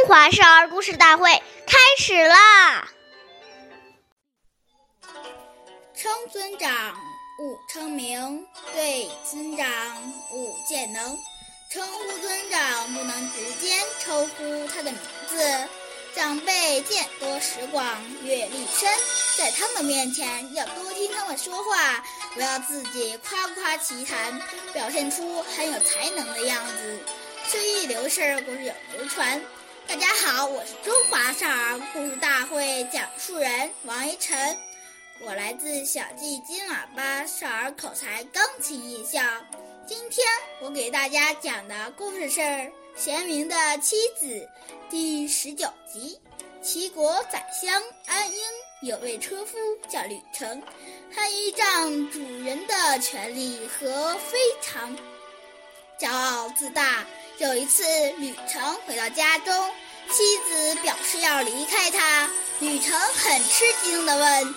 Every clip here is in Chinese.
中华少儿故事大会开始啦！称尊长，勿称名；对尊长，勿见能。称呼尊长，不能直接称呼他的名字。长辈见多识广，阅历深，在他们面前要多听他们说话，不要自己夸夸其谈，表现出很有才能的样子。岁月流逝，故事永流传。大家好，我是中华少儿故事大会讲述人王一晨，我来自小季金喇叭少儿口才钢琴艺校。今天我给大家讲的故事是《贤明的妻子》第十九集。齐国宰相安英有位车夫叫吕成，他依仗主人的权力和非常骄傲自大。有一次，吕成回到家中，妻子表示要离开他。吕成很吃惊地问：“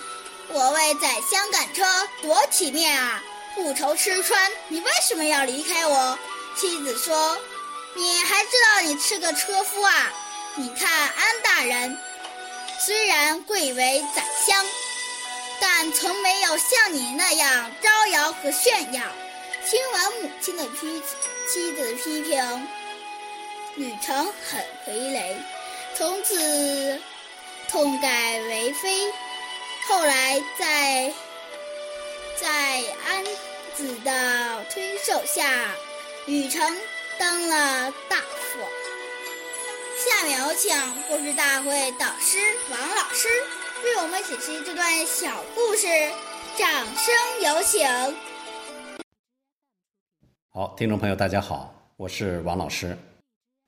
我为宰相赶车，多体面啊！不愁吃穿，你为什么要离开我？”妻子说：“你还知道你是个车夫啊？你看安大人，虽然贵为宰相，但从没有像你那样招摇和炫耀。”听完母亲的批。妻子批评，吕成很回雷，从此痛改为非。后来在在安子的推授下，吕成当了大夫。下面有请故事大会导师王老师为我们解析这段小故事，掌声有请。好，听众朋友，大家好，我是王老师。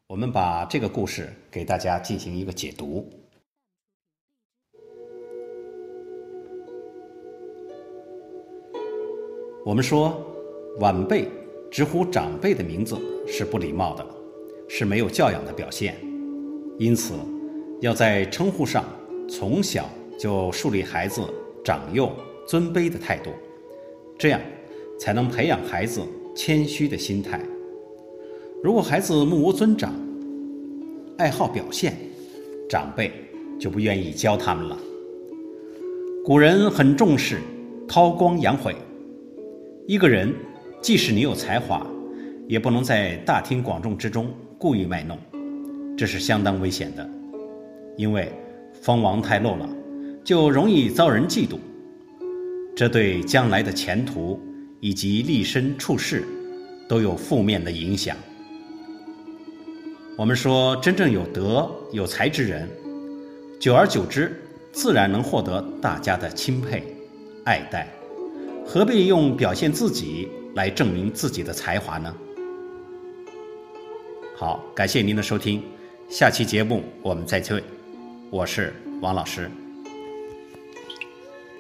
我们把这个故事给大家进行一个解读。我们说，晚辈直呼长辈的名字是不礼貌的，是没有教养的表现。因此，要在称呼上从小就树立孩子长幼尊卑的态度，这样才能培养孩子。谦虚的心态。如果孩子目无尊长，爱好表现，长辈就不愿意教他们了。古人很重视韬光养晦。一个人，即使你有才华，也不能在大庭广众之中故意卖弄，这是相当危险的。因为锋芒太露了，就容易遭人嫉妒，这对将来的前途。以及立身处世，都有负面的影响。我们说，真正有德有才之人，久而久之，自然能获得大家的钦佩、爱戴，何必用表现自己来证明自己的才华呢？好，感谢您的收听，下期节目我们再会，我是王老师。